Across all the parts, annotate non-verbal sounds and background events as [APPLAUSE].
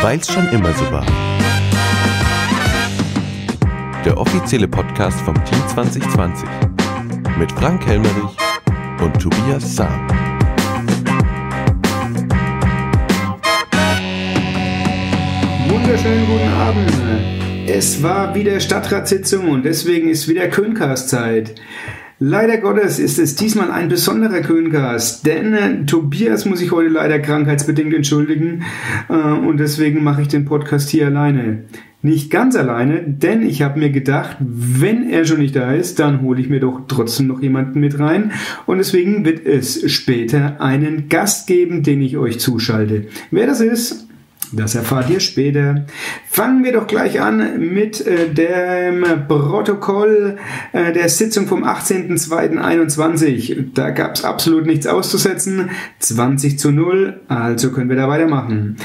Weil's schon immer so war. Der offizielle Podcast vom Team 2020 mit Frank Helmerich und Tobias Sam. Wunderschönen guten Abend. Es war wieder Stadtratssitzung und deswegen ist wieder Köncast-Zeit. Leider Gottes ist es diesmal ein besonderer Köncast, denn äh, Tobias muss ich heute leider krankheitsbedingt entschuldigen äh, und deswegen mache ich den Podcast hier alleine. Nicht ganz alleine, denn ich habe mir gedacht, wenn er schon nicht da ist, dann hole ich mir doch trotzdem noch jemanden mit rein und deswegen wird es später einen Gast geben, den ich euch zuschalte. Wer das ist, das erfahrt ihr später. Fangen wir doch gleich an mit äh, dem Protokoll äh, der Sitzung vom 18.02.21. Da gab es absolut nichts auszusetzen. 20 zu 0, also können wir da weitermachen.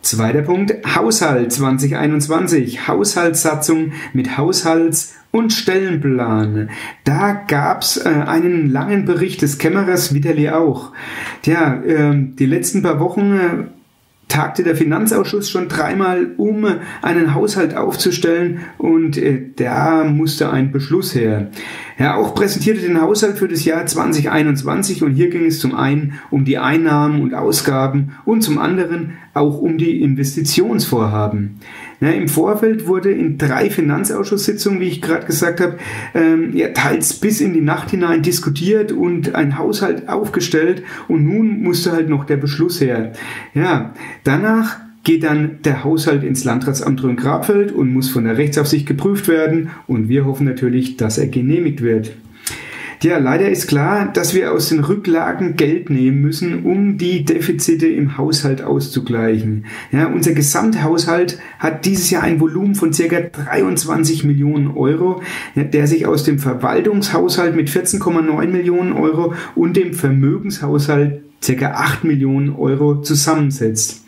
Zweiter Punkt, Haushalt 2021, Haushaltssatzung mit Haushalts- und Stellenplan. Da gab's äh, einen langen Bericht des Kämmerers Vitali auch. Tja, äh, die letzten paar Wochen äh, tagte der Finanzausschuss schon dreimal, um einen Haushalt aufzustellen und äh, da musste ein Beschluss her. Er auch präsentierte den Haushalt für das Jahr 2021 und hier ging es zum einen um die Einnahmen und Ausgaben und zum anderen auch um die Investitionsvorhaben. Ja, Im Vorfeld wurde in drei Finanzausschusssitzungen, wie ich gerade gesagt habe, ähm, ja, teils bis in die Nacht hinein diskutiert und ein Haushalt aufgestellt und nun musste halt noch der Beschluss her. Ja, danach geht dann der Haushalt ins Landratsamt Rhön-Grabfeld und muss von der Rechtsaufsicht geprüft werden und wir hoffen natürlich, dass er genehmigt wird. Ja, leider ist klar, dass wir aus den Rücklagen Geld nehmen müssen, um die Defizite im Haushalt auszugleichen. Ja, unser Gesamthaushalt hat dieses Jahr ein Volumen von circa 23 Millionen Euro, der sich aus dem Verwaltungshaushalt mit 14,9 Millionen Euro und dem Vermögenshaushalt circa 8 Millionen Euro zusammensetzt.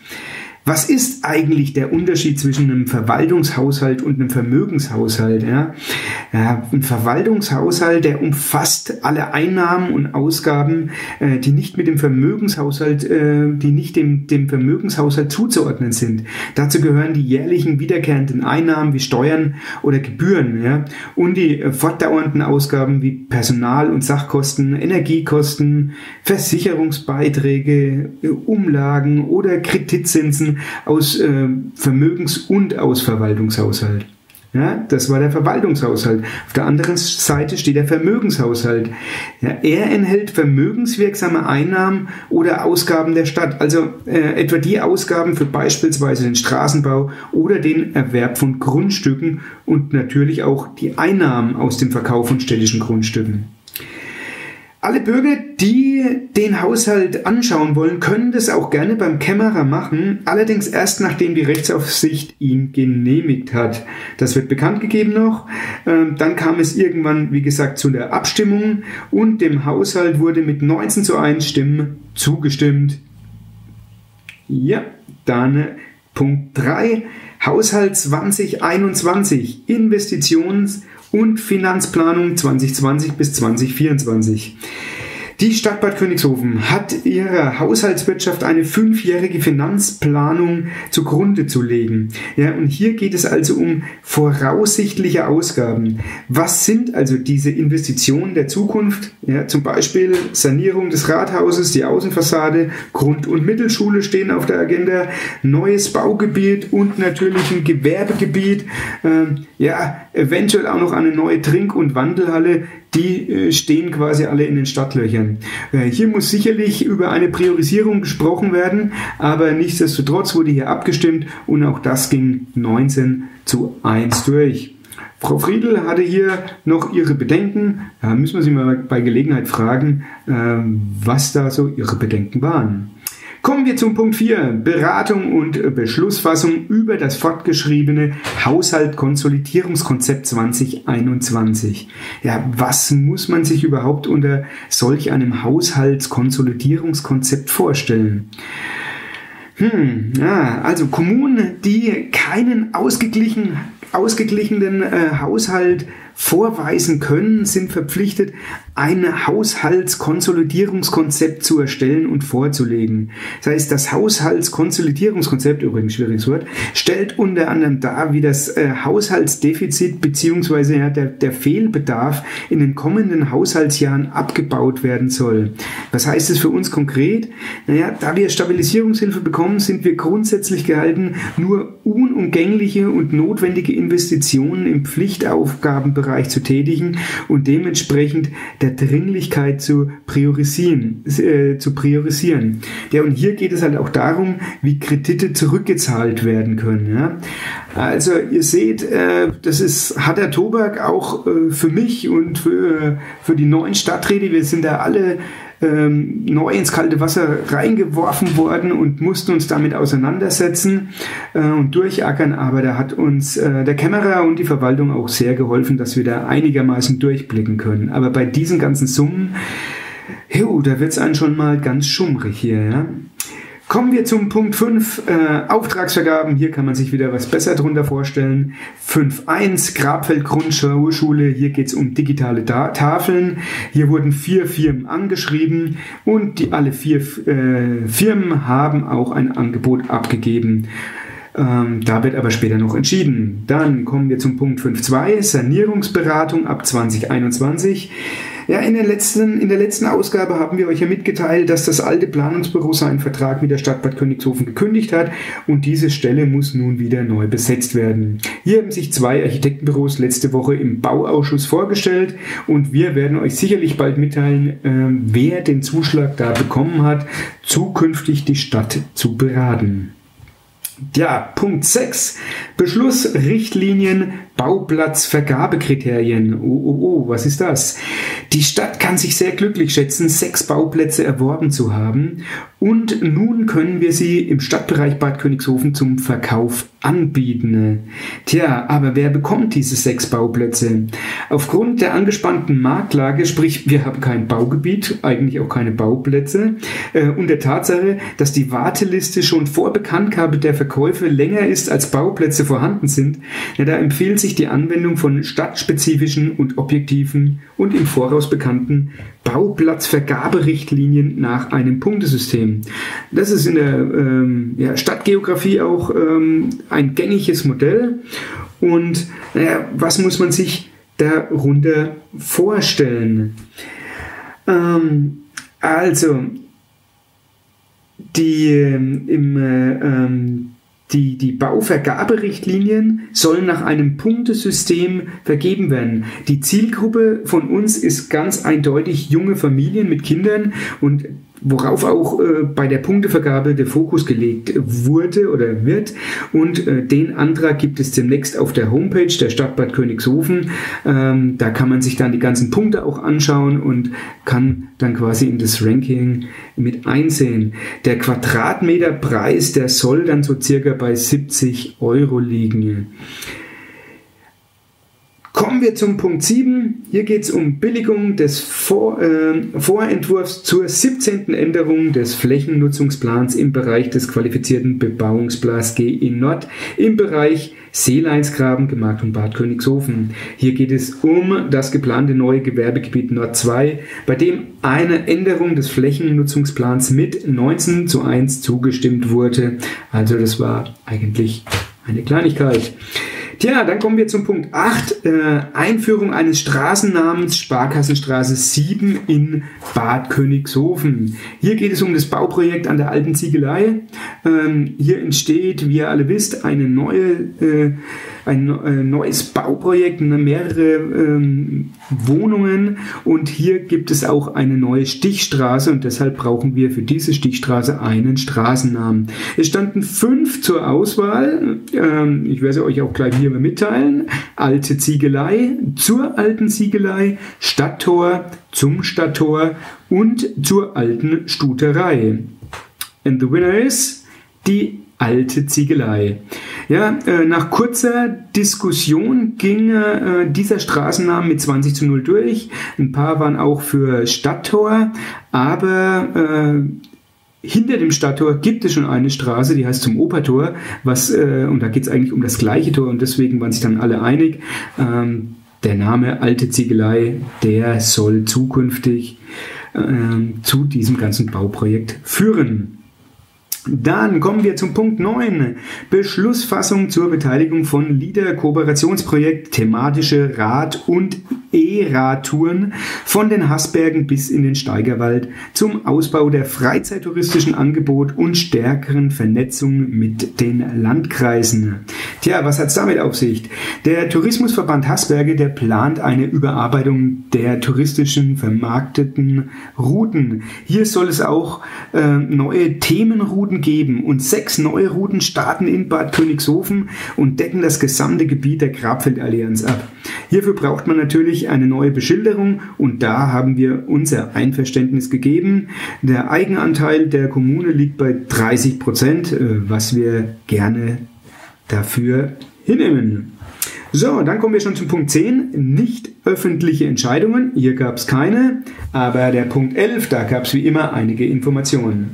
Was ist eigentlich der Unterschied zwischen einem Verwaltungshaushalt und einem Vermögenshaushalt? Ja? Ein Verwaltungshaushalt, der umfasst alle Einnahmen und Ausgaben, äh, die nicht mit dem Vermögenshaushalt, äh, die nicht dem, dem Vermögenshaushalt zuzuordnen sind. Dazu gehören die jährlichen wiederkehrenden Einnahmen wie Steuern oder Gebühren ja? und die äh, fortdauernden Ausgaben wie Personal- und Sachkosten, Energiekosten, Versicherungsbeiträge, äh, Umlagen oder Kreditzinsen aus äh, Vermögens- und aus Verwaltungshaushalt. Ja, das war der Verwaltungshaushalt. Auf der anderen Seite steht der Vermögenshaushalt. Ja, er enthält vermögenswirksame Einnahmen oder Ausgaben der Stadt, also äh, etwa die Ausgaben für beispielsweise den Straßenbau oder den Erwerb von Grundstücken und natürlich auch die Einnahmen aus dem Verkauf von städtischen Grundstücken. Alle Bürger, die den Haushalt anschauen wollen, können das auch gerne beim Kämmerer machen, allerdings erst nachdem die Rechtsaufsicht ihn genehmigt hat. Das wird bekannt gegeben noch. Ähm, dann kam es irgendwann, wie gesagt, zu der Abstimmung und dem Haushalt wurde mit 19 zu 1 Stimmen zugestimmt. Ja, dann Punkt 3. Haushalt 2021. Investitions- und Finanzplanung 2020 bis 2024. Die Stadt Bad Königshofen hat ihrer Haushaltswirtschaft eine fünfjährige Finanzplanung zugrunde zu legen. Ja, und hier geht es also um voraussichtliche Ausgaben. Was sind also diese Investitionen der Zukunft? Ja, zum Beispiel Sanierung des Rathauses, die Außenfassade, Grund- und Mittelschule stehen auf der Agenda, neues Baugebiet und natürlich ein Gewerbegebiet. Ähm, ja, eventuell auch noch eine neue Trink- und Wandelhalle die äh, stehen quasi alle in den Stadtlöchern. Äh, hier muss sicherlich über eine Priorisierung gesprochen werden, aber nichtsdestotrotz wurde hier abgestimmt und auch das ging 19 zu 1 durch. Frau Friedl hatte hier noch ihre Bedenken. Da müssen wir sie mal bei Gelegenheit fragen, ähm, was da so ihre Bedenken waren. Kommen wir zum Punkt 4. Beratung und Beschlussfassung über das fortgeschriebene Haushaltkonsolidierungskonzept 2021. Ja, was muss man sich überhaupt unter solch einem Haushaltskonsolidierungskonzept vorstellen? Hm, ja, also Kommunen, die keinen ausgeglichen, ausgeglichenen äh, Haushalt vorweisen können, sind verpflichtet, ein Haushaltskonsolidierungskonzept zu erstellen und vorzulegen. Das heißt, das Haushaltskonsolidierungskonzept, übrigens schwieriges Wort, stellt unter anderem dar, wie das äh, Haushaltsdefizit bzw. Der, Fehlbedarf in den kommenden Haushaltsjahren abgebaut werden soll. Was heißt es für uns konkret? Naja, da wir Stabilisierungshilfe bekommen, sind wir grundsätzlich gehalten, nur unumgängliche und notwendige Investitionen im Pflichtaufgabenbereich Bereich zu tätigen und dementsprechend der Dringlichkeit zu priorisieren. Äh, zu priorisieren. Ja, und hier geht es halt auch darum, wie Kredite zurückgezahlt werden können. Ja. Also ihr seht, äh, das ist harter Tobak auch äh, für mich und für, für die neuen Stadträte. Wir sind da alle ähm, neu ins kalte Wasser reingeworfen worden und mussten uns damit auseinandersetzen äh, und durchackern. Aber da hat uns äh, der Kämmerer und die Verwaltung auch sehr geholfen, dass wir da einigermaßen durchblicken können. Aber bei diesen ganzen Summen, jo, da wird es einen schon mal ganz schummrig hier. Ja? Kommen wir zum Punkt 5, äh, Auftragsvergaben. Hier kann man sich wieder was besser drunter vorstellen. 5.1, Grabfeld Grundschule. Hier geht es um digitale da Tafeln. Hier wurden vier Firmen angeschrieben und die, alle vier äh, Firmen haben auch ein Angebot abgegeben. Ähm, da wird aber später noch entschieden. Dann kommen wir zum Punkt 5.2, Sanierungsberatung ab 2021. Ja, in der, letzten, in der letzten Ausgabe haben wir euch ja mitgeteilt, dass das alte Planungsbüro seinen Vertrag mit der Stadt Bad Königshofen gekündigt hat und diese Stelle muss nun wieder neu besetzt werden. Hier haben sich zwei Architektenbüros letzte Woche im Bauausschuss vorgestellt und wir werden euch sicherlich bald mitteilen, äh, wer den Zuschlag da bekommen hat, zukünftig die Stadt zu beraten. Ja, Punkt 6. Beschluss, Richtlinien, Bauplatzvergabekriterien. Oh, oh, oh, was ist das? Die Stadt kann sich sehr glücklich schätzen, sechs Bauplätze erworben zu haben und nun können wir sie im Stadtbereich Bad Königshofen zum Verkauf anbieten. Tja, aber wer bekommt diese sechs Bauplätze? Aufgrund der angespannten Marktlage, sprich wir haben kein Baugebiet, eigentlich auch keine Bauplätze, äh, und der Tatsache, dass die Warteliste schon vor Bekanntgabe der Verkäufe länger ist, als Bauplätze vorhanden sind, ja, da empfiehlt sich die Anwendung von stadtspezifischen und objektiven und im Voraus bekannten Bauplatzvergaberichtlinien nach einem Punktesystem. Das ist in der ähm, ja, Stadtgeografie auch ähm, ein gängiges Modell. Und naja, was muss man sich darunter vorstellen? Ähm, also, die, ähm, im, äh, ähm, die, die Bauvergaberichtlinien sollen nach einem Punktesystem vergeben werden. Die Zielgruppe von uns ist ganz eindeutig junge Familien mit Kindern und worauf auch äh, bei der Punktevergabe der Fokus gelegt wurde oder wird. Und äh, den Antrag gibt es demnächst auf der Homepage der Stadt Bad Königshofen. Ähm, da kann man sich dann die ganzen Punkte auch anschauen und kann dann quasi in das Ranking mit einsehen. Der Quadratmeterpreis, der soll dann so circa bei 70 Euro liegen. Kommen wir zum Punkt 7. Hier geht es um Billigung des Vor, äh, Vorentwurfs zur 17. Änderung des Flächennutzungsplans im Bereich des qualifizierten Bebauungsplans GE Nord im Bereich Seeleinsgraben, Gemarkt und Bad Königshofen. Hier geht es um das geplante neue Gewerbegebiet Nord 2, bei dem eine Änderung des Flächennutzungsplans mit 19 zu 1 zugestimmt wurde. Also das war eigentlich eine Kleinigkeit. Tja, dann kommen wir zum Punkt 8. Äh, Einführung eines Straßennamens Sparkassenstraße 7 in Bad Königshofen. Hier geht es um das Bauprojekt an der alten Ziegelei. Ähm, hier entsteht, wie ihr alle wisst, eine neue äh, ein äh, neues Bauprojekt, ne, mehrere ähm, Wohnungen und hier gibt es auch eine neue Stichstraße und deshalb brauchen wir für diese Stichstraße einen Straßennamen. Es standen fünf zur Auswahl. Ähm, ich werde sie euch auch gleich hier mitteilen. Alte Ziegelei, zur alten Ziegelei, Stadttor, zum Stadttor und zur alten Stuterei. And the winner is die alte Ziegelei. Ja, äh, nach kurzer Diskussion ging äh, dieser Straßennamen mit 20 zu 0 durch. Ein paar waren auch für Stadttor, aber äh, hinter dem Stadttor gibt es schon eine Straße, die heißt zum Opertor, was, äh, und da geht es eigentlich um das gleiche Tor und deswegen waren sich dann alle einig. Ähm, der Name Alte Ziegelei, der soll zukünftig äh, zu diesem ganzen Bauprojekt führen. Dann kommen wir zum Punkt 9. Beschlussfassung zur Beteiligung von LIDER Kooperationsprojekt thematische Rad- und E-Radtouren von den Haßbergen bis in den Steigerwald zum Ausbau der freizeittouristischen Angebot und stärkeren Vernetzung mit den Landkreisen. Tja, was hat's damit auf sich? Der Tourismusverband Haßberge, der plant eine Überarbeitung der touristischen vermarkteten Routen. Hier soll es auch äh, neue Themenrouten geben und sechs neue Routen starten in Bad Königshofen und decken das gesamte Gebiet der Grabfeldallianz ab. Hierfür braucht man natürlich eine neue Beschilderung und da haben wir unser Einverständnis gegeben. Der Eigenanteil der Kommune liegt bei 30 Prozent, äh, was wir gerne dafür hinnehmen. So, dann kommen wir schon zum Punkt 10. Nicht öffentliche Entscheidungen. Hier gab es keine. Aber der Punkt 11, da gab es wie immer einige Informationen.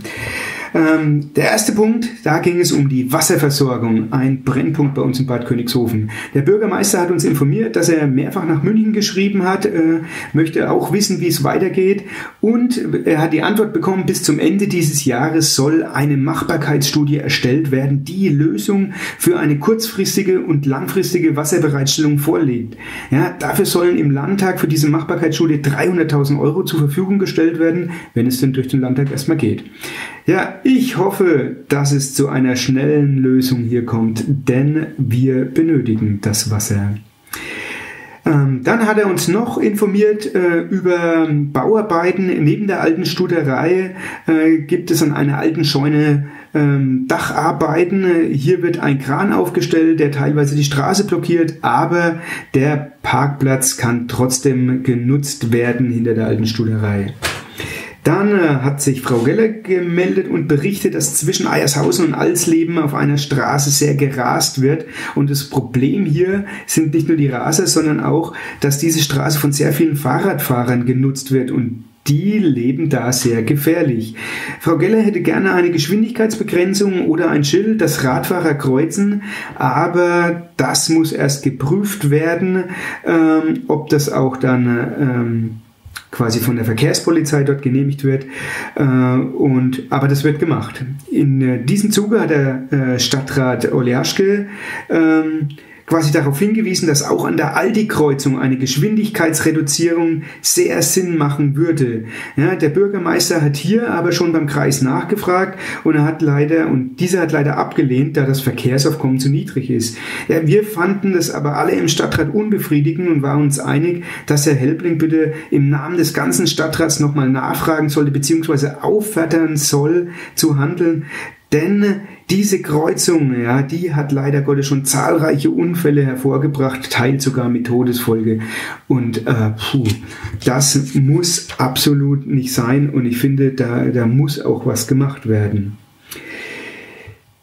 Ähm, der erste Punkt, da ging es um die Wasserversorgung, ein Brennpunkt bei uns in Bad Königshofen. Der Bürgermeister hat uns informiert, dass er mehrfach nach München geschrieben hat, äh, möchte auch wissen, wie es weitergeht und er hat die Antwort bekommen, bis zum Ende dieses Jahres soll eine Machbarkeitsstudie erstellt werden, die Lösung für eine kurzfristige und langfristige Wasserbereitstellung vorlegt. Ja, dafür sollen im Landtag für diese Machbarkeitsstudie 300.000 Euro zur Verfügung gestellt werden, wenn es denn durch den Landtag erstmal geht. Ja, ich hoffe, dass es zu einer schnellen Lösung hier kommt, denn wir benötigen das Wasser. Ähm, dann hat er uns noch informiert äh, über Bauarbeiten. Neben der alten Studerei äh, gibt es an einer alten Scheune ähm, Dacharbeiten. Hier wird ein Kran aufgestellt, der teilweise die Straße blockiert, aber der Parkplatz kann trotzdem genutzt werden hinter der alten Studerei. Dann äh, hat sich Frau Geller gemeldet und berichtet, dass zwischen Eiershausen und Alsleben auf einer Straße sehr gerast wird. Und das Problem hier sind nicht nur die Raser, sondern auch, dass diese Straße von sehr vielen Fahrradfahrern genutzt wird und die leben da sehr gefährlich. Frau Geller hätte gerne eine Geschwindigkeitsbegrenzung oder ein Schild, das Radfahrer kreuzen, aber das muss erst geprüft werden, ähm, ob das auch dann ähm, quasi von der Verkehrspolizei dort genehmigt wird. Äh, und, aber das wird gemacht. In äh, diesem Zuge hat der äh, Stadtrat Oleaschke ähm, quasi darauf hingewiesen, dass auch an der Aldi-Kreuzung eine Geschwindigkeitsreduzierung sehr Sinn machen würde. Ja, der Bürgermeister hat hier aber schon beim Kreis nachgefragt und er hat leider, und dieser hat leider abgelehnt, da das Verkehrsaufkommen zu niedrig ist. Ja, wir fanden das aber alle im Stadtrat unbefriedigend und waren uns einig, dass Herr Helbling bitte im Namen des ganzen Stadtrats nochmal nachfragen sollte, beziehungsweise auffordern soll zu handeln, denn diese Kreuzung, ja, die hat leider Gottes schon zahlreiche Unfälle hervorgebracht, teils sogar mit Todesfolge. Und äh, puh, das muss absolut nicht sein. Und ich finde, da, da muss auch was gemacht werden.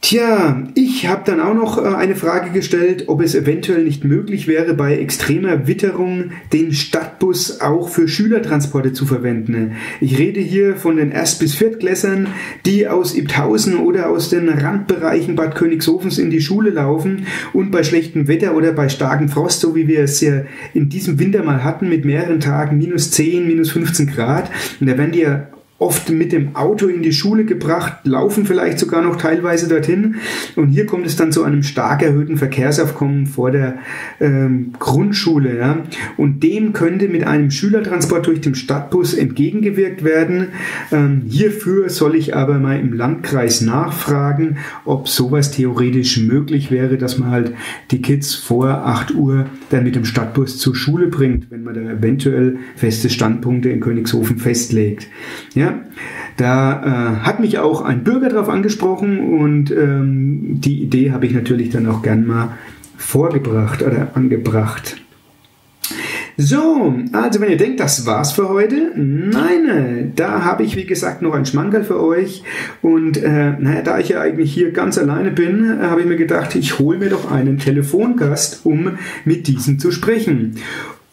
Tja, ich habe dann auch noch äh, eine Frage gestellt, ob es eventuell nicht möglich wäre, bei extremer Witterung den Stadtbus auch für Schülertransporte zu verwenden. Ich rede hier von den Erst- bis Viertklässern, die aus Ibthausen oder aus den Randbereichen Bad Königshofens in die Schule laufen und bei schlechtem Wetter oder bei starkem Frost, so wie wir es ja in diesem Winter mal hatten, mit mehreren Tagen minus 10, minus 15 Grad, und da werden die ja oft mit dem Auto in die Schule gebracht, laufen vielleicht sogar noch teilweise dorthin. Und hier kommt es dann zu einem stark erhöhten Verkehrsaufkommen vor der ähm, Grundschule. Ja. Und dem könnte mit einem Schülertransport durch den Stadtbus entgegengewirkt werden. Ähm, hierfür soll ich aber mal im Landkreis nachfragen, ob sowas theoretisch möglich wäre, dass man halt die Kids vor 8 Uhr dann mit dem Stadtbus zur Schule bringt, wenn man da eventuell feste Standpunkte in Königshofen festlegt. Ja, da äh, hat mich auch ein Bürger darauf angesprochen und ähm, die Idee habe ich natürlich dann auch gern mal vorgebracht oder angebracht. So, also wenn ihr denkt, das war's für heute, nein, da habe ich wie gesagt noch ein Schmankerl für euch und äh, naja, da ich ja eigentlich hier ganz alleine bin, äh, habe ich mir gedacht, ich hole mir doch einen Telefongast, um mit diesem zu sprechen.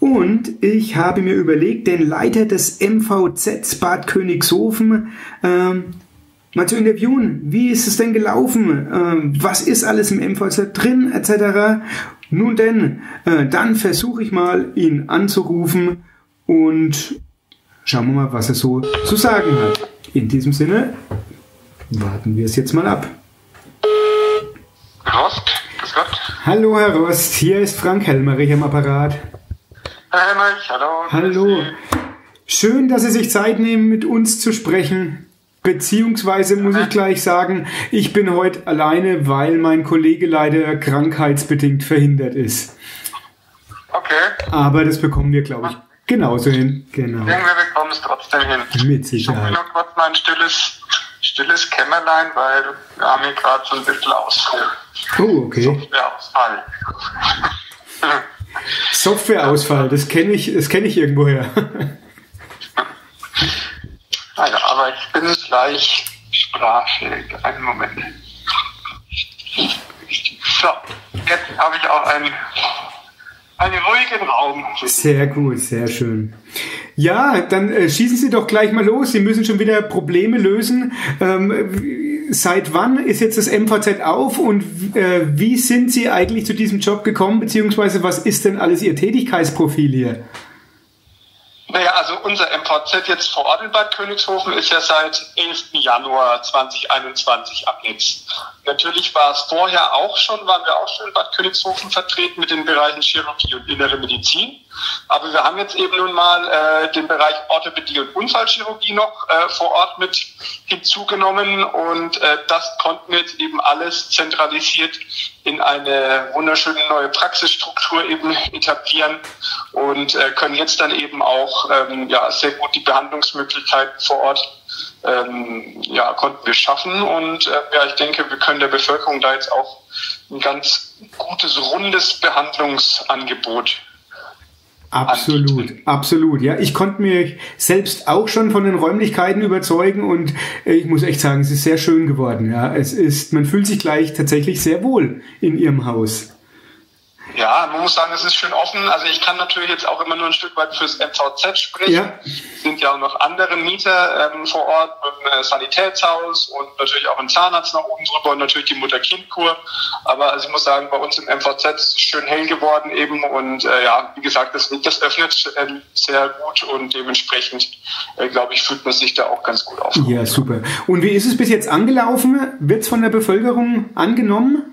Und ich habe mir überlegt, den Leiter des MVZ Bad Königshofen ähm, mal zu interviewen. Wie ist es denn gelaufen? Ähm, was ist alles im MVZ drin, etc. Nun denn, äh, dann versuche ich mal, ihn anzurufen und schauen wir mal, was er so zu sagen hat. In diesem Sinne, warten wir es jetzt mal ab. Rost, grüß Gott. Hallo Herr Rost, hier ist Frank Helmerich am Apparat. Herr Helmerich, hallo. Hallo. Schön, dass Sie sich Zeit nehmen, mit uns zu sprechen. Beziehungsweise muss ich gleich sagen, ich bin heute alleine, weil mein Kollege leider krankheitsbedingt verhindert ist. Okay. Aber das bekommen wir, glaube ich, genauso hin. Genau. Wir bekommen es trotzdem hin. Mit Ich Sicherheit. noch kurz mal ein stilles, stilles Kämmerlein, weil wir haben hier gerade so ein bisschen Ausfall. Oh, okay. Ja, Ausfall. Softwareausfall, das kenne ich, das kenne ich irgendwoher. [LAUGHS] Naja, aber ich bin gleich sprachfähig. Einen Moment. So, jetzt habe ich auch einen, einen ruhigen Raum. Sehr gut, sehr schön. Ja, dann äh, schießen Sie doch gleich mal los. Sie müssen schon wieder Probleme lösen. Ähm, seit wann ist jetzt das MVZ auf und äh, wie sind Sie eigentlich zu diesem Job gekommen, beziehungsweise was ist denn alles Ihr Tätigkeitsprofil hier? Also unser MVZ jetzt vor Ort in Bad Königshofen ist ja seit 11. Januar 2021 ab jetzt. Natürlich war es vorher auch schon, waren wir auch schon in Bad Königshofen vertreten mit den Bereichen Chirurgie und Innere Medizin. Aber wir haben jetzt eben nun mal äh, den Bereich Orthopädie und Unfallchirurgie noch äh, vor Ort mit hinzugenommen. Und äh, das konnten wir jetzt eben alles zentralisiert in eine wunderschöne neue Praxisstruktur eben etablieren und äh, können jetzt dann eben auch ähm, ja, sehr gut die Behandlungsmöglichkeiten vor Ort ähm, ja, konnten wir schaffen. Und äh, ja, ich denke, wir können der Bevölkerung da jetzt auch ein ganz gutes, rundes Behandlungsangebot Absolut, absolut. Ja, ich konnte mir selbst auch schon von den Räumlichkeiten überzeugen und äh, ich muss echt sagen, es ist sehr schön geworden. Ja, es ist, man fühlt sich gleich tatsächlich sehr wohl in Ihrem Haus. Ja, man muss sagen, es ist schön offen. Also ich kann natürlich jetzt auch immer nur ein Stück weit fürs MVZ sprechen. Ja. Es sind ja auch noch andere Mieter ähm, vor Ort, mit einem Sanitätshaus und natürlich auch ein Zahnarzt nach oben drüber und natürlich die Mutter-Kind-Kur. Aber also ich muss sagen, bei uns im MVZ ist es schön hell geworden eben und äh, ja, wie gesagt, das, das öffnet ähm, sehr gut und dementsprechend, äh, glaube ich, fühlt man sich da auch ganz gut auf. Ja, super. Und wie ist es bis jetzt angelaufen? Wird es von der Bevölkerung angenommen?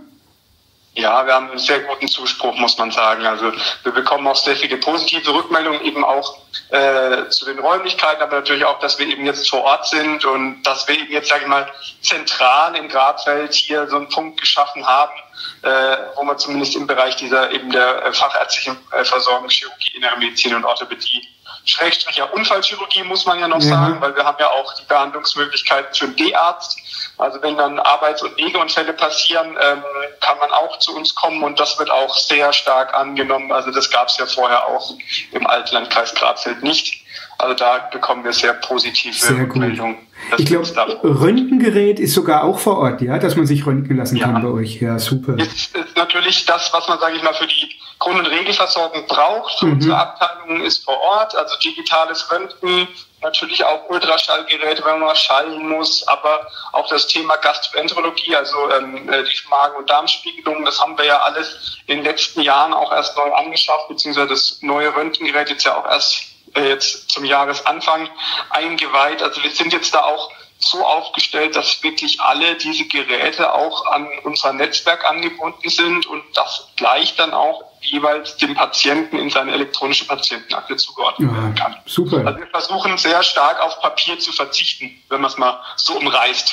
Ja, wir haben einen sehr guten Zuspruch, muss man sagen. Also wir bekommen auch sehr viele positive Rückmeldungen eben auch äh, zu den Räumlichkeiten, aber natürlich auch, dass wir eben jetzt vor Ort sind und dass wir eben jetzt, sage ich mal, zentral in Gradfeld hier so einen Punkt geschaffen haben, äh, wo man zumindest im Bereich dieser eben der äh, fachärztlichen äh, Versorgung, Chirurgie, Innere Medizin und Orthopädie Schrägstrich ja Unfallchirurgie muss man ja noch Ja. sagen, weil wir haben ja auch die Behandlungsmöglichkeiten für den D-Arzt. Also wenn dann Arbeits- und Wegeunfälle passieren, ähm, kann man auch zu uns kommen und das wird auch sehr stark angenommen. Also das gab es ja vorher auch im Altlandkreis Grazfeld nicht. Also da bekommen wir sehr positive Sehr. Rückmeldungen. Ich glaube, Röntgengerät ist sogar auch vor Ort, ja, dass man sich röntgen lassen Ja. kann bei euch. Ja, super. Jetzt ist natürlich das, was man, sage ich mal, für die Grund- und Regelversorgung braucht. Mhm. unsere Abteilung ist vor Ort, also digitales Röntgen, natürlich auch Ultraschallgeräte, wenn man schallen muss, aber auch das Thema Gastroenterologie, also ähm, äh, die Magen- und Darmspiegelung, das haben wir ja alles in den letzten Jahren auch erst neu angeschafft, beziehungsweise das neue Röntgengerät jetzt ja auch erst jetzt zum Jahresanfang eingeweiht. Also wir sind jetzt da auch so aufgestellt, dass wirklich alle diese Geräte auch an unser Netzwerk angebunden sind und das gleich dann auch jeweils dem Patienten in seine elektronische Patientenakte zugeordnet werden Ja, kann. super. Also wir versuchen sehr stark auf Papier zu verzichten, wenn man es mal so umreißt.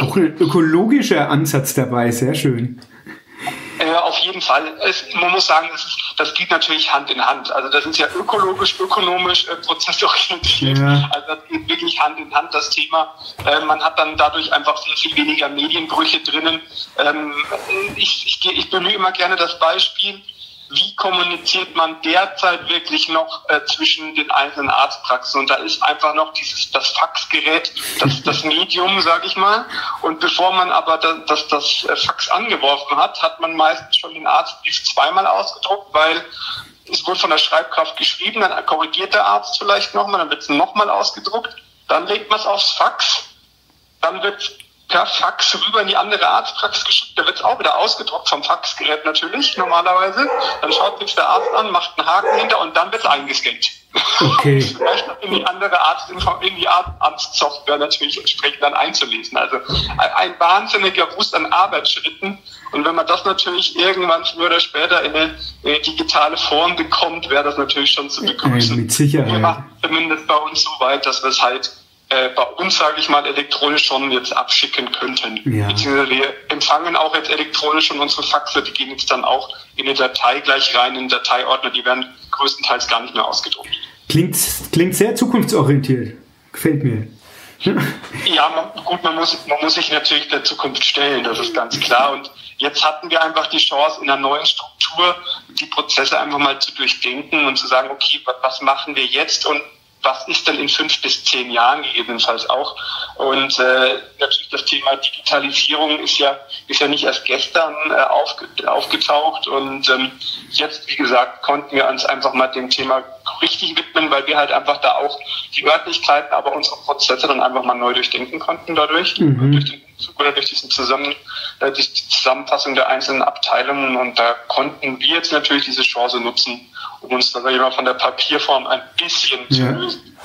Auch ein ökologischer Ansatz dabei, sehr schön. Äh, auf jeden Fall. Es, man muss sagen, das, ist, das geht natürlich Hand in Hand. Also das ist ja ökologisch, ökonomisch, äh, prozessorientiert. Ja. Also das geht wirklich Hand in Hand, das Thema. Äh, man hat dann dadurch einfach viel, viel weniger Medienbrüche drinnen. Ähm, ich, ich, ich bemühe immer gerne das Beispiel, wie kommuniziert man derzeit wirklich noch äh, zwischen den einzelnen Arztpraxen? Und da ist einfach noch dieses das Faxgerät, das, das Medium, sage ich mal. Und bevor man aber das, das, das äh, Fax angeworfen hat, hat man meistens schon den Arztbrief zweimal ausgedruckt, weil es wurde von der Schreibkraft geschrieben, dann korrigiert der Arzt vielleicht nochmal, dann wird es nochmal ausgedruckt, dann legt man es aufs Fax dann wird per Fax rüber in die andere Arztpraxis geschickt. Da wird es auch wieder ausgedruckt vom Faxgerät natürlich, normalerweise. Dann schaut sich der Arzt an, macht einen Haken hinter und dann wird es eingescannt. Okay. [LAUGHS] Vielleicht in die andere Arzt, in die Arztsoftware natürlich entsprechend dann einzulesen. Also ein wahnsinniger Wust an Arbeitsschritten. Und wenn man das natürlich irgendwann früher oder später in eine digitale Form bekommt, wäre das natürlich schon zu begrüßen. Mit Sicherheit. Wir machen zumindest bei uns so weit, dass wir es halt äh, bei uns, sage ich mal, elektronisch schon jetzt abschicken könnten. Ja. Beziehungsweise wir empfangen auch jetzt elektronisch schon unsere Faxe, die gehen jetzt dann auch in eine Datei gleich rein, in den Dateiordner, die werden größtenteils gar nicht mehr ausgedruckt. Klingt, klingt sehr zukunftsorientiert. Gefällt mir. ja, man, gut, man muss, man muss sich natürlich der Zukunft stellen, das ist ganz klar. Und jetzt hatten wir einfach die Chance, in einer neuen Struktur die Prozesse einfach mal zu durchdenken und zu sagen, okay, was machen wir jetzt und was ist denn in fünf bis zehn Jahren gegebenenfalls auch. Und äh, natürlich das Thema Digitalisierung ist ja, ist ja nicht erst gestern äh, aufge, aufgetaucht. Und ähm, jetzt, wie gesagt, konnten wir uns einfach mal dem Thema richtig widmen, weil wir halt einfach da auch die Örtlichkeiten, aber unsere Prozesse dann einfach mal neu durchdenken konnten dadurch, mhm. durch den Umzug oder durch diesen Zusammen, äh, die Zusammenfassung der einzelnen Abteilungen. Und da konnten wir jetzt natürlich diese Chance nutzen, um uns dann immer von der Papierform ein bisschen ja. zu lösen.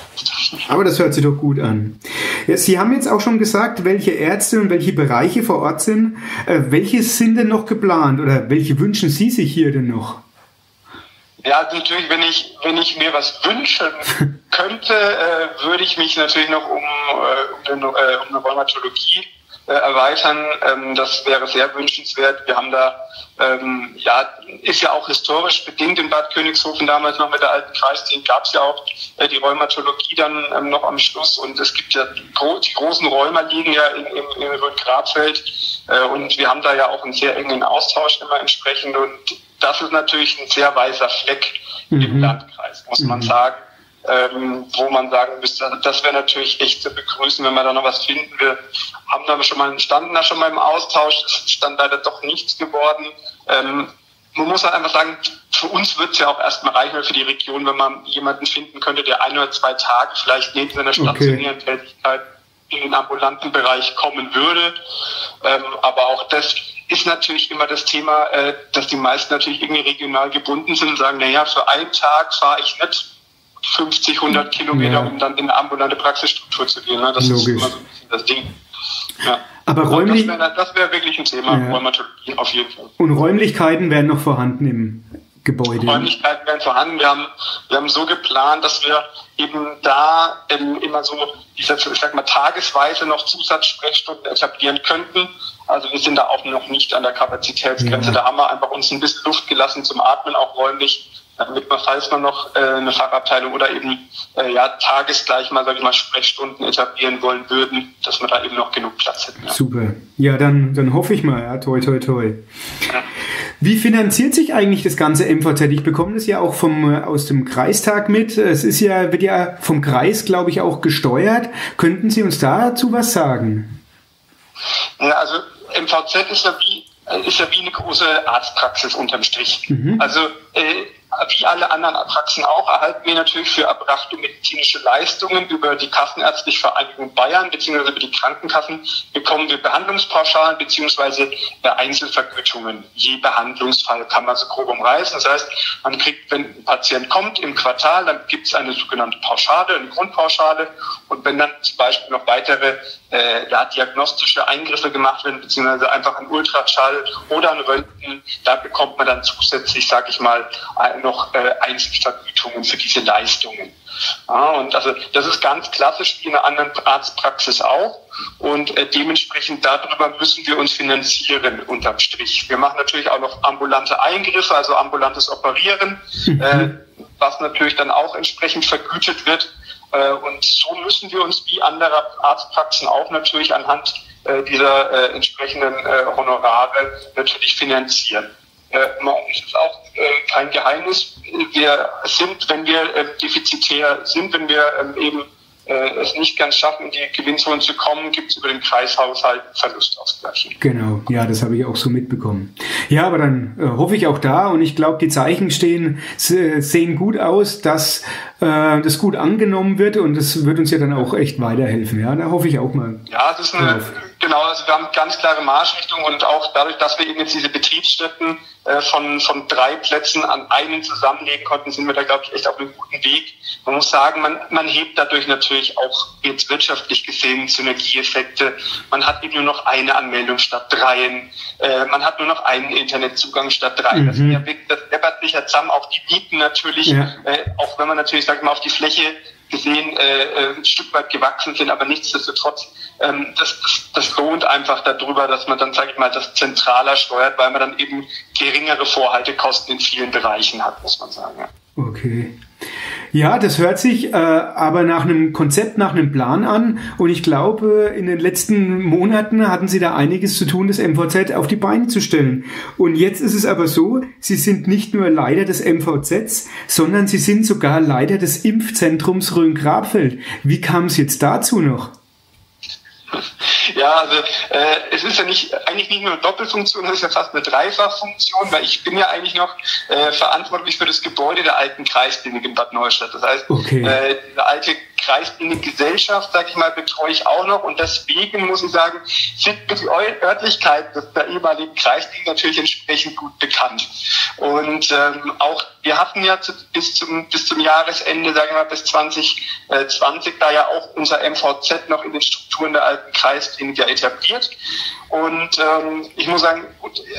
Aber das hört sich doch gut an. Ja, Sie haben jetzt auch schon gesagt, welche Ärzte und welche Bereiche vor Ort sind. Äh, welche sind denn noch geplant oder welche wünschen Sie sich hier denn noch? Ja, natürlich, wenn ich, wenn ich mir was wünschen [LAUGHS] könnte, äh, würde ich mich natürlich noch um, äh, um, eine, äh, um eine Rheumatologie äh, erweitern. Ähm, das wäre sehr wünschenswert. Wir haben da, ähm, ja, ist ja auch historisch bedingt in Bad Königshofen damals noch mit der alten Kreisdienst gab es ja auch äh, die Rheumatologie dann ähm, noch am Schluss und es gibt ja die, die großen Rheuma liegen ja in, im, im Rhön-Grabfeld äh, und wir haben da ja auch einen sehr engen Austausch immer entsprechend und das ist natürlich ein sehr weißer Fleck mhm. im Landkreis, muss man mhm. sagen. Ähm, wo man sagen müsste, also das wäre natürlich echt zu begrüßen, wenn wir da noch was finden. Wir haben da schon mal standen da schon mal im Austausch, es ist dann leider doch nichts geworden. Ähm, man muss halt einfach sagen, für uns wird es ja auch erstmal reichen, für die Region, wenn man jemanden finden könnte, der ein oder zwei Tage vielleicht neben seiner stationären okay. Tätigkeit in den ambulanten Bereich kommen würde. Ähm, aber auch das ist natürlich immer das Thema, äh, dass die meisten natürlich irgendwie regional gebunden sind und sagen, naja, für einen Tag fahre ich nicht 50, 100 Kilometer, ja. um dann in eine ambulante Praxisstruktur zu gehen. Ne? Das Logisch. ist immer so ein bisschen das Ding. Ja. Aber räumlich. Das wäre wär wirklich ein Thema, ja. Rheumatologie auf jeden Fall. Und Räumlichkeiten wären noch vorhanden im Gebäude. Räumlichkeiten wären vorhanden. Wir haben, wir haben so geplant, dass wir eben da ähm, immer so, ich sag, ich sag mal, tagesweise noch Zusatzsprechstunden etablieren könnten. Also wir sind da auch noch nicht an der Kapazitätsgrenze. Ja. Da haben wir einfach uns ein bisschen Luft gelassen zum Atmen, auch räumlich damit man, falls man noch äh, eine Fachabteilung oder eben äh, ja, tagesgleich mal, sag ich mal, Sprechstunden etablieren wollen würden, dass man da eben noch genug Platz hätte. Ja. Super. Ja, dann, dann hoffe ich mal, ja, toi, toi, toi. Ja. Wie finanziert sich eigentlich das ganze MVZ? Ich bekomme das ja auch vom, äh, aus dem Kreistag mit. Es ist ja, wird ja vom Kreis, glaube ich, auch gesteuert. Könnten Sie uns dazu was sagen? Ja, also MVZ ist ja wie ist ja wie eine große Arztpraxis unterm Strich. Mhm. Also äh, wie alle anderen Praxen auch, erhalten wir natürlich für erbrachte medizinische Leistungen über die Kassenärztliche Vereinigung Bayern bzw. über die Krankenkassen bekommen wir Behandlungspauschalen bzw. Äh, Einzelvergütungen. Je Behandlungsfall kann man so grob umreißen. Das heißt, man kriegt, wenn ein Patient kommt im Quartal, dann gibt es eine sogenannte Pauschale, eine Grundpauschale. Und wenn dann zum Beispiel noch weitere äh, ja, diagnostische Eingriffe gemacht werden, beziehungsweise einfach ein Ultraschall oder ein Röntgen, da bekommt man dann zusätzlich, sage ich mal, noch äh, Einzelvergütungen für diese Leistungen. Ja, und also das ist ganz klassisch wie in einer anderen Arztpraxis auch. Und äh, dementsprechend darüber müssen wir uns finanzieren unterm Strich. Wir machen natürlich auch noch ambulante Eingriffe, also ambulantes Operieren, mhm. äh, was natürlich dann auch entsprechend vergütet wird. Äh, und so müssen wir uns wie andere Arztpraxen auch natürlich anhand äh, dieser äh, entsprechenden Honorare natürlich finanzieren. Es ist auch kein Geheimnis. Wir sind, wenn wir äh, defizitär sind, wenn wir ähm, eben es nicht ganz schaffen, in die Gewinnzone zu kommen, gibt es über den Kreishaushalt Verlustausgleich. Genau, ja, das habe ich auch so mitbekommen. Ja, aber dann äh, hoffe ich auch da und ich glaube, die Zeichen stehen, sehen gut aus, dass äh, das gut angenommen wird und das wird uns ja dann auch echt weiterhelfen. Ja, da hoffe ich auch mal. Ja, das ist eine, drauf. Genau, also wir haben ganz klare Marschrichtung und auch dadurch, dass wir eben jetzt diese Betriebsstätten äh, von, von drei Plätzen an einen zusammenlegen konnten, sind wir da, glaube ich, echt auf einem guten Weg. Man muss sagen, man, man hebt dadurch natürlich auch jetzt wirtschaftlich gesehen Synergieeffekte. Man hat eben nur noch eine Anmeldung statt dreien. Äh, man hat nur noch einen Internetzugang statt drei. Mhm. Das, das deppert sich ja zusammen. Auch die Mieten natürlich, ja. äh, auch wenn man natürlich, sag ich mal, auf die Fläche gesehen äh, äh, ein Stück weit gewachsen sind, aber nichtsdestotrotz, ähm, das, das, das lohnt einfach darüber, dass man dann, sage ich mal, das zentraler steuert, weil man dann eben geringere Vorhaltekosten in vielen Bereichen hat, muss man sagen. Ja. Okay. Ja, das hört sich äh, aber nach einem Konzept, nach einem Plan an. Und ich glaube, in den letzten Monaten hatten Sie da einiges zu tun, das MVZ auf die Beine zu stellen. Und jetzt ist es aber so, Sie sind nicht nur Leiter des MVZs, sondern Sie sind sogar Leiter des Impfzentrums Rhön-Grabfeld. Wie kam es jetzt dazu noch? Ja, also äh, es ist ja nicht eigentlich nicht nur eine Doppelfunktion, es ist ja fast eine Dreifachfunktion, weil ich bin ja eigentlich noch äh, verantwortlich für das Gebäude der alten Kreisklinik in Bad Neustadt. Das heißt, okay. äh, die alte Kreisklinik-Gesellschaft, sage ich mal, betreue ich auch noch und deswegen muss ich sagen, sind die Örtlichkeit der ehemaligen Kreisklinik natürlich entsprechend gut bekannt. Und ähm, auch wir hatten ja zu, bis zum bis zum Jahresende, sagen wir mal bis 2020, da ja auch unser MVZ noch in den Strukturen der alten Kreisklinik ja etabliert. Und ähm, ich muss sagen,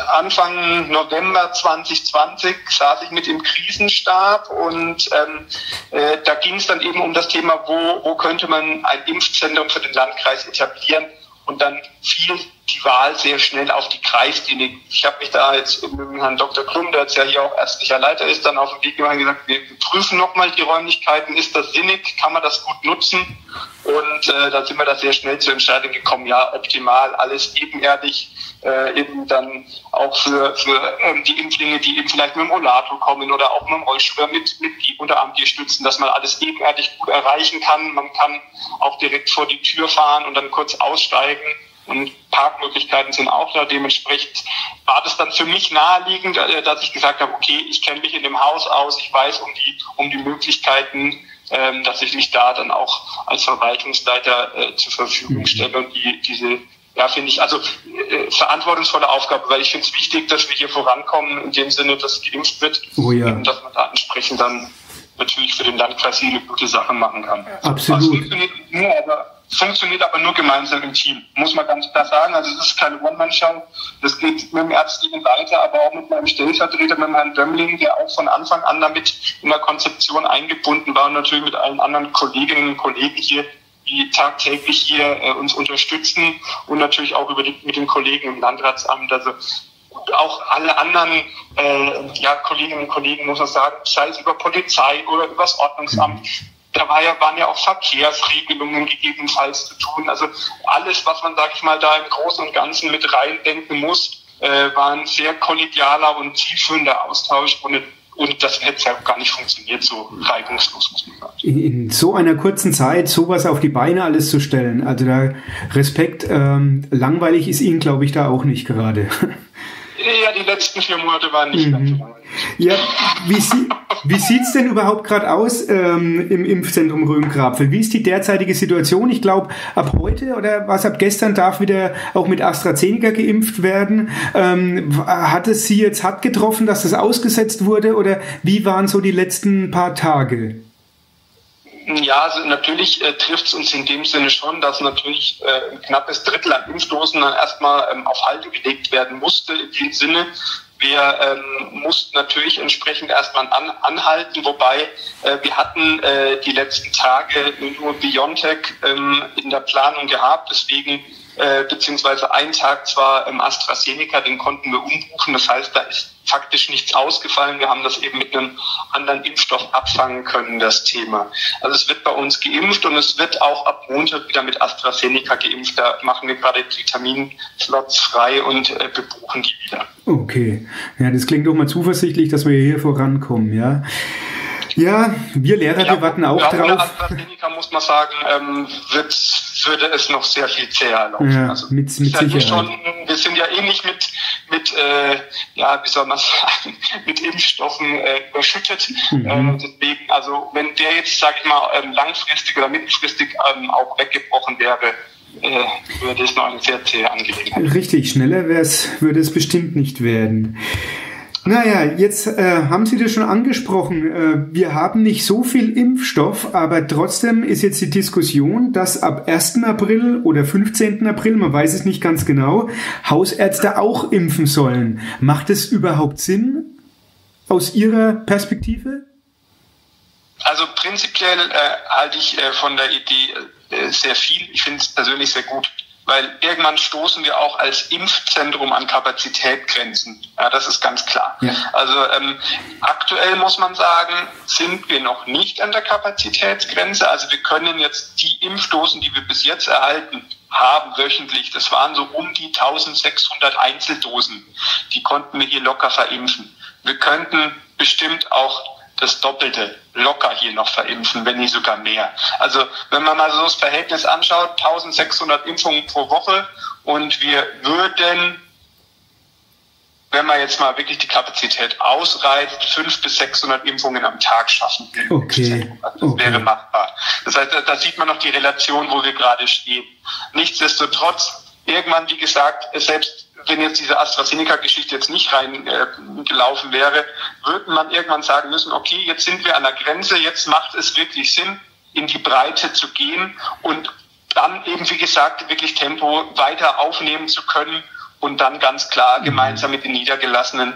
Anfang November 2020 saß ich mit im Krisenstab und ähm, äh, da ging es dann eben um das Thema, wo, wo könnte man ein Impfzentrum für den Landkreis etablieren. Und dann fiel die Wahl sehr schnell auf die Kreisklinik. Ich habe mich da jetzt mit Herrn Dr. Klum, der jetzt ja hier auch ärztlicher Leiter ist, dann auf den Weg gemacht und gesagt, wir prüfen nochmal die Räumlichkeiten, ist das sinnig, kann man das gut nutzen? Und äh, da sind wir da sehr schnell zur Entscheidung gekommen, ja, optimal, alles ebenerdig, äh, eben dann auch für, für ähm, die Impflinge, die eben vielleicht mit dem Rollator kommen oder auch mit dem Rollstuhl mit, mit Unterarm stützen, dass man alles ebenerdig gut erreichen kann. Man kann auch direkt vor die Tür fahren und dann kurz aussteigen und Parkmöglichkeiten sind auch da. Dementsprechend war das dann für mich naheliegend, äh, dass ich gesagt habe, okay, ich kenne mich in dem Haus aus, ich weiß um die, um die Möglichkeiten, ähm, dass ich mich da dann auch als Verwaltungsleiter äh, zur Verfügung mhm. stelle und die, diese ja, finde ich, also äh, verantwortungsvolle Aufgabe, weil ich finde es wichtig, dass wir hier vorankommen, in dem Sinne, dass geimpft wird oh ja. und dass man da entsprechend dann natürlich für den Landkreis eine gute Sache machen kann. Absolut. Also nur, aber funktioniert aber nur gemeinsam im Team, muss man ganz klar sagen. Also es ist keine One-Man-Show. Das geht mit dem ärztlichen Leiter, aber auch mit meinem Stellvertreter, mit Herrn Dömmling, der auch von Anfang an damit in der Konzeption eingebunden war und natürlich mit allen anderen Kolleginnen und Kollegen hier, die tagtäglich hier äh, uns unterstützen und natürlich auch über die, mit den Kollegen im Landratsamt. Also auch alle anderen äh, ja, Kolleginnen und Kollegen, muss man sagen, sei es über Polizei oder über das Ordnungsamt, da war ja, waren ja auch Verkehrsregelungen gegebenenfalls zu tun. Also alles, was man, sag ich mal, da im Großen und Ganzen mit reindenken muss, äh, war ein sehr kollegialer und zielführender Austausch und und das hätte ja gar nicht funktioniert, so reibungslos, muss man sagen. In, in, so einer kurzen Zeit sowas auf die Beine alles zu stellen, also da Respekt, ähm, langweilig ist Ihnen, glaube ich, da auch nicht gerade. Ja, die letzten vier Monate waren nicht mhm. ganz so langweilig. Ja, wie, sie, wie sieht's denn überhaupt gerade aus ähm, im Impfzentrum Röhm-Grabfeld? Wie ist die derzeitige Situation? Ich glaube, ab heute oder was ab gestern darf wieder auch mit AstraZeneca geimpft werden. Ähm, hat es Sie jetzt hart getroffen, dass das ausgesetzt wurde oder wie waren so die letzten paar Tage? Ja, also natürlich äh, trifft es uns in dem Sinne schon, dass natürlich äh, ein knappes Drittel an Impfdosen dann erstmal ähm, auf Halde gelegt werden musste. In dem Sinne, wir ähm, mussten natürlich entsprechend erstmal an, anhalten, wobei äh, wir hatten äh, die letzten Tage nur Biontech ähm, in der Planung gehabt, deswegen äh, beziehungsweise einen Tag zwar ähm, AstraZeneca, den konnten wir umbuchen, das heißt, da ist faktisch nichts ausgefallen. Wir haben das eben mit einem anderen Impfstoff abfangen können, das Thema. Also es wird bei uns geimpft und es wird auch ab Montag wieder mit AstraZeneca geimpft. Da machen wir gerade die Terminslots frei und äh, bebuchen die wieder. Okay. Ja, das klingt doch mal zuversichtlich, dass wir hier vorankommen, ja. Ja, wir Lehrer, Ja, wir warten auch ja, drauf. AstraZeneca muss man sagen, ähm, wird, würde es noch sehr viel zäher laufen. Ja, also, mit- mit eh Sicherheit. Schon, wir sind ja ähnlich mit, mit äh, ja, wie soll man [LAUGHS] sagen, mit Impfstoffen äh, überschüttet. Mhm. Ähm, deswegen, also wenn der jetzt, sage ich mal, ähm, langfristig oder mittelfristig ähm, auch weggebrochen wäre, äh, würde es noch eine sehr zähe Angelegenheit. Richtig, schneller wär's, würde es bestimmt nicht werden. Naja, jetzt äh, haben Sie das schon angesprochen. Äh, wir haben nicht so viel Impfstoff, aber trotzdem ist jetzt die Diskussion, dass ab 1. April oder 15. April, man weiß es nicht ganz genau, Hausärzte auch impfen sollen. Macht es überhaupt Sinn aus Ihrer Perspektive? Also prinzipiell äh, halte ich äh, von der Idee äh, sehr viel. Ich finde es persönlich sehr gut, weil irgendwann stoßen wir auch als Impfzentrum an Kapazitätgrenzen. Ja, das ist ganz klar. Ja. Also ähm, aktuell muss man sagen, sind wir noch nicht an der Kapazitätsgrenze. Also wir können jetzt die Impfdosen, die wir bis jetzt erhalten haben wöchentlich, das waren so um die 1600 Einzeldosen, die konnten wir hier locker verimpfen. Wir könnten bestimmt auch das Doppelte locker hier noch verimpfen, wenn nicht sogar mehr. Also wenn man mal so das Verhältnis anschaut, 1600 Impfungen pro Woche und wir würden, wenn man jetzt mal wirklich die Kapazität ausreizt, 500 bis 600 Impfungen am Tag schaffen. Okay. Also das okay. wäre machbar. Das heißt, da sieht man noch die Relation, wo wir gerade stehen. Nichtsdestotrotz, irgendwann, wie gesagt, selbst wenn jetzt diese AstraZeneca-Geschichte jetzt nicht reingelaufen äh, wäre, würde man irgendwann sagen müssen, okay, jetzt sind wir an der Grenze, jetzt macht es wirklich Sinn, in die Breite zu gehen und dann eben, wie gesagt, wirklich Tempo weiter aufnehmen zu können und dann ganz klar gemeinsam mit den Niedergelassenen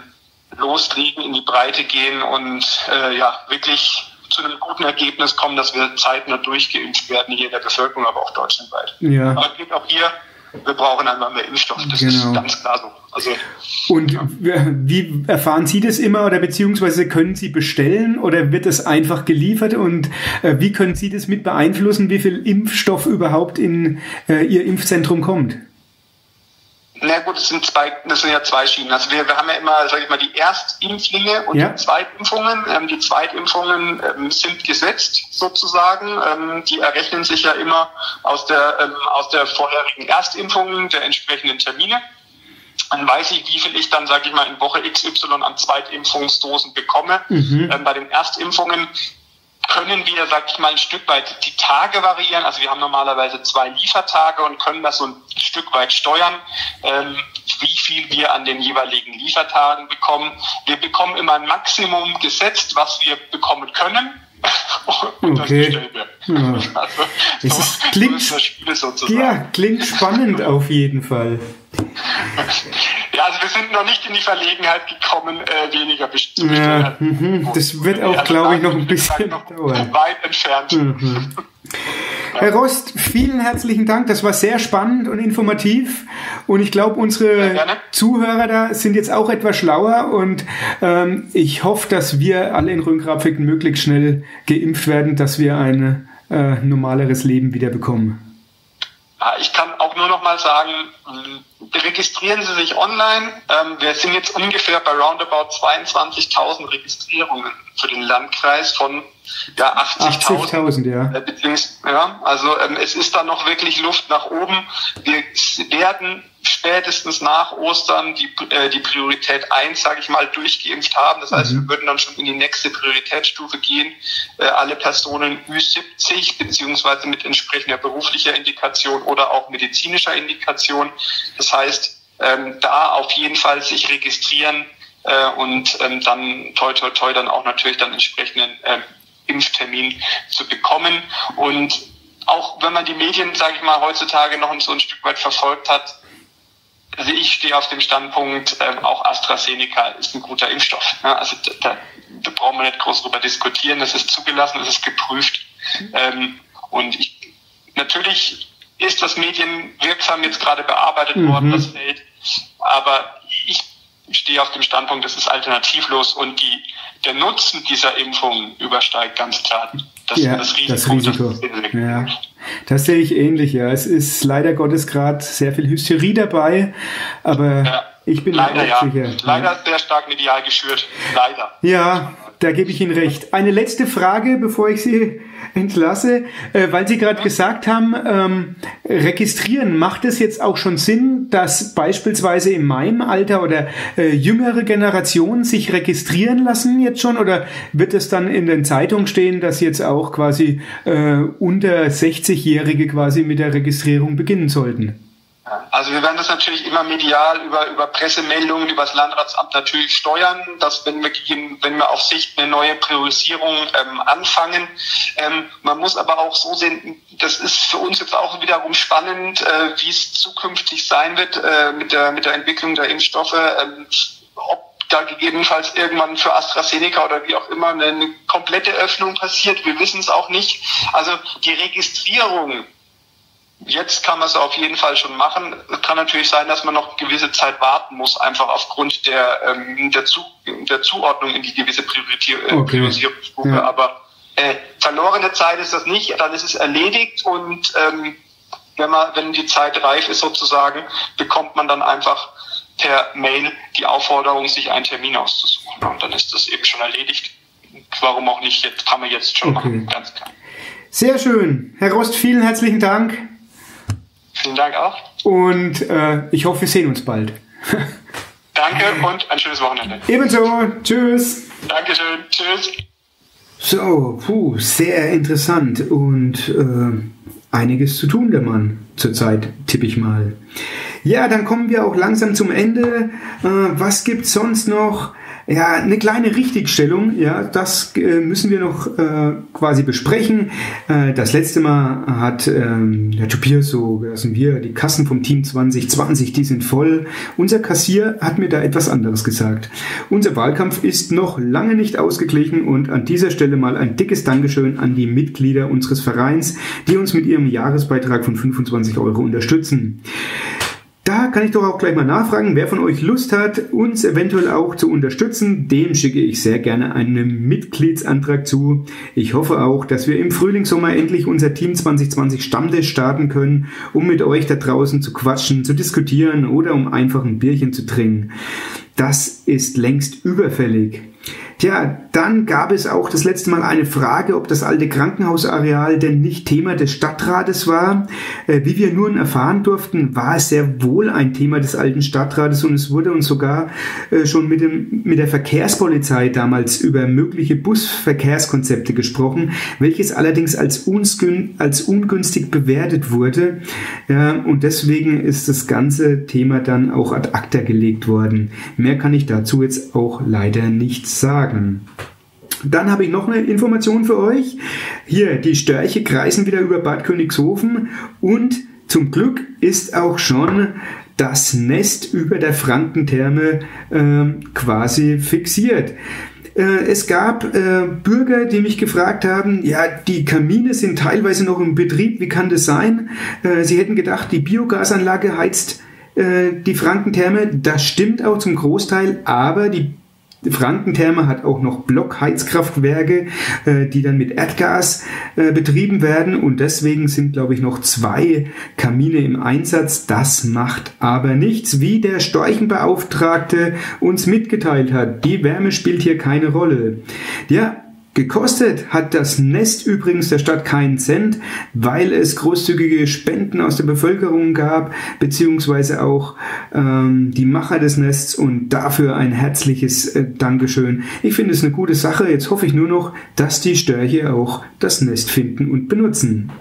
loslegen, in die Breite gehen und äh, ja, wirklich zu einem guten Ergebnis kommen, dass wir zeitnah durchgeimpft werden hier in der Bevölkerung, aber auch deutschlandweit. Ja. Aber es geht auch hier, wir brauchen einfach mehr Impfstoff. Das Genau. ist ganz klar so. Also Und wie erfahren Sie das immer oder beziehungsweise können Sie bestellen oder wird es einfach geliefert und äh, wie können Sie das mit beeinflussen, wie viel Impfstoff überhaupt in äh, Ihr Impfzentrum kommt? Na gut, das sind zwei, das sind ja zwei Schienen. Also wir, wir haben ja immer, sag ich mal, die Erstimpflinge und Ja. die Zweitimpfungen. Ähm, die Zweitimpfungen ähm, sind gesetzt sozusagen. Ähm, die errechnen sich ja immer aus der ähm, aus der vorherigen Erstimpfung der entsprechenden Termine. Dann weiß ich, wie viel ich dann, sage ich mal, in Woche XY an Zweitimpfungsdosen bekomme. Mhm. Ähm, bei den Erstimpfungen können wir, sag ich mal, ein Stück weit die Tage variieren. Also wir haben normalerweise zwei Liefertage und können das so ein Stück weit steuern, ähm, wie viel wir an den jeweiligen Liefertagen bekommen. Wir bekommen immer ein Maximum gesetzt, was wir bekommen können. [LAUGHS] und das Okay. Ja. Also, Es so, ist- klingt- so das. Ja, klingt spannend auf jeden Fall. Ja, also wir sind noch nicht in die Verlegenheit gekommen, äh, weniger best- zu bestellen. Ja, mhm, das wird auch, Also glaube ich, noch ein bisschen noch dauern. Weit entfernt. Mhm. Herr Rost, vielen herzlichen Dank. Das war sehr spannend und informativ. Und ich glaube, unsere. Zuhörer da sind jetzt auch etwas schlauer. Und ähm, ich hoffe, dass wir alle in Rhön-Grabfeld möglichst schnell geimpft werden, dass wir ein äh, normaleres Leben wieder bekommen. Ja, ich kann auch nur noch mal sagen, registrieren Sie sich online. Ähm, wir sind jetzt ungefähr bei roundabout 22.000 Registrierungen für den Landkreis von ja, 80.000. 80.000, ja. Äh, ja, also ähm, es ist da noch wirklich Luft nach oben. Wir werden spätestens nach Ostern die, äh, die Priorität 1, sage ich mal, durchgeimpft haben. Das heißt, wir würden dann schon in die nächste Prioritätsstufe gehen. Äh, alle Personen Ü70 beziehungsweise mit entsprechender beruflicher Indikation oder auch medizinischer Indikation. Das heißt, ähm, da auf jeden Fall sich registrieren äh, und ähm, dann toi toi toi dann auch natürlich dann entsprechenden ähm, Impftermin zu bekommen. Und auch wenn man die Medien, sage ich mal, heutzutage noch so ein Stück weit verfolgt hat, also ich stehe auf dem Standpunkt, ähm, auch AstraZeneca ist ein guter Impfstoff. Ja, also da, da, da brauchen wir nicht groß drüber diskutieren. Das ist zugelassen, das ist geprüft. Ähm, und ich, natürlich ist das medienwirksam jetzt gerade bearbeitet Mhm. worden, das Feld. Aber ich stehe auf dem Standpunkt, das ist alternativlos und die, der Nutzen dieser Impfung übersteigt ganz klar das, ja, das Risiko. das Risiko. Das ist ja. Das sehe ich ähnlich, ja. Es ist leider Gottes gerade sehr viel Hysterie dabei, aber Ja. ich bin Leider ja. sicher. Leider sehr stark medial geschürt. Leider. Ja, da gebe ich Ihnen recht. Eine letzte Frage, bevor ich Sie entlasse, äh, weil Sie gerade gesagt haben, ähm, registrieren, macht es jetzt auch schon Sinn, dass beispielsweise in meinem Alter oder äh, jüngere Generationen sich registrieren lassen jetzt schon oder wird es dann in den Zeitungen stehen, dass jetzt auch quasi äh, unter 60-Jährige quasi mit der Registrierung beginnen sollten? Also wir werden das natürlich immer medial über, über Pressemeldungen, über das Landratsamt natürlich steuern, dass wenn wir, wenn wir auf Sicht eine neue Priorisierung ähm, anfangen. Ähm, man muss aber auch so sehen, das ist für uns jetzt auch wiederum spannend, äh, wie es zukünftig sein wird äh, mit, der, mit der Entwicklung der Impfstoffe, ähm, ob da gegebenenfalls irgendwann für AstraZeneca oder wie auch immer eine, eine komplette Öffnung passiert. Wir wissen es auch nicht. Also die Registrierung Jetzt kann man es auf jeden Fall schon machen. Es kann natürlich sein, dass man noch gewisse Zeit warten muss, einfach aufgrund der, ähm, der, Zu der Zuordnung in die gewisse Priorisier äh, okay. Priorisierungsgruppe. Ja. Aber äh, verlorene Zeit ist das nicht, dann ist es erledigt und ähm, wenn man, wenn die Zeit reif ist sozusagen, bekommt man dann einfach per Mail die Aufforderung, sich einen Termin auszusuchen. Und dann ist das eben schon erledigt. Warum auch nicht? Jetzt kann man jetzt schon okay. machen, ganz klar. Sehr schön. Herr Rost, vielen herzlichen Dank. Vielen Dank auch. Und äh, ich hoffe, wir sehen uns bald. [LAUGHS] Danke und ein schönes Wochenende. Ebenso. Tschüss. Dankeschön. Tschüss. So, puh, sehr interessant und äh, einiges zu tun, der Mann, zurzeit, tippe ich mal. Ja, dann kommen wir auch langsam zum Ende. Äh, was gibt's sonst noch? Ja, eine kleine Richtigstellung, ja, das äh, müssen wir noch äh, quasi besprechen. Äh, das letzte Mal hat ähm, der Tobias so, lassen wir, die Kassen vom Team 2020, die sind voll. Unser Kassier hat mir da etwas anderes gesagt. Unser Wahlkampf ist noch lange nicht ausgeglichen und an dieser Stelle mal ein dickes Dankeschön an die Mitglieder unseres Vereins, die uns mit ihrem Jahresbeitrag von 25 Euro unterstützen. Da kann ich doch auch gleich mal nachfragen, wer von euch Lust hat, uns eventuell auch zu unterstützen. Dem schicke ich sehr gerne einen Mitgliedsantrag zu. Ich hoffe auch, dass wir im Frühling, Sommer endlich unser Team 2020 Stammtisch starten können, um mit euch da draußen zu quatschen, zu diskutieren oder um einfach ein Bierchen zu trinken. Das ist längst überfällig. Tja, dann gab es auch das letzte Mal eine Frage, ob das alte Krankenhausareal denn nicht Thema des Stadtrates war. Äh, wie wir nun erfahren durften, war es sehr wohl ein Thema des alten Stadtrates und es wurde uns sogar äh, schon mit, dem, mit der Verkehrspolizei damals über mögliche Busverkehrskonzepte gesprochen, welches allerdings als, unsgün, als ungünstig bewertet wurde. Und deswegen ist das ganze Thema dann auch ad acta gelegt worden. Mehr kann ich dazu jetzt auch leider nicht sagen sagen. Dann habe ich noch eine Information für euch. Hier, die Störche kreisen wieder über Bad Königshofen und zum Glück ist auch schon das Nest über der Frankentherme äh, quasi fixiert. Äh, es gab äh, Bürger, die mich gefragt haben, ja, die Kamine sind teilweise noch im Betrieb, wie kann das sein? Äh, sie hätten gedacht, die Biogasanlage heizt die Frankentherme. Das stimmt auch zum Großteil, aber die Frankentherme hat auch noch Blockheizkraftwerke, äh, die dann mit Erdgas äh, betrieben werden und deswegen sind, glaube ich, noch zwei Kamine im Einsatz. Das macht aber nichts, wie der Storchenbeauftragte uns mitgeteilt hat. Die Wärme spielt hier keine Rolle. Ja, Gekostet hat das Nest übrigens der Stadt keinen Cent, weil es großzügige Spenden aus der Bevölkerung gab, beziehungsweise auch ähm, die Macher des Nests und dafür ein herzliches äh, Dankeschön. Ich finde es eine gute Sache. Jetzt hoffe ich nur noch, dass die Störche auch das Nest finden und benutzen.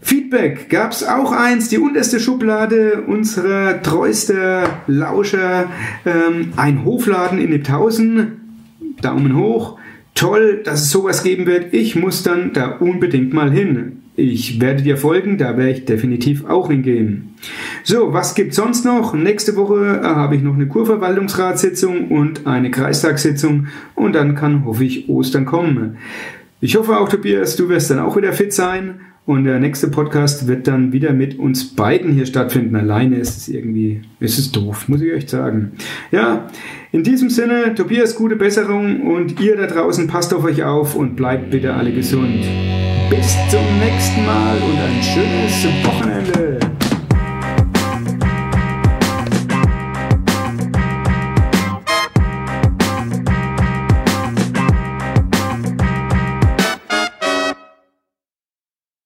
Feedback gab es auch eins, die unterste Schublade unserer treuester Lauscher, ähm, ein Hofladen in Nipthausen. Daumen hoch toll, dass es sowas geben wird. Ich muss dann da unbedingt mal hin. Ich werde dir folgen, da werde ich definitiv auch hingehen. So, was gibt sonst noch? Nächste Woche äh, habe ich noch eine Kurverwaltungsratssitzung und eine Kreistagssitzung und dann kann, hoffe ich, Ostern kommen. Ich hoffe auch, Tobias, du wirst dann auch wieder fit sein und der nächste Podcast wird dann wieder mit uns beiden hier stattfinden. Alleine ist es irgendwie, ist es doof, muss ich euch sagen. Ja, in diesem Sinne, Tobias, gute Besserung und ihr da draußen passt auf euch auf und bleibt bitte alle gesund. Bis zum nächsten Mal und ein schönes Wochenende.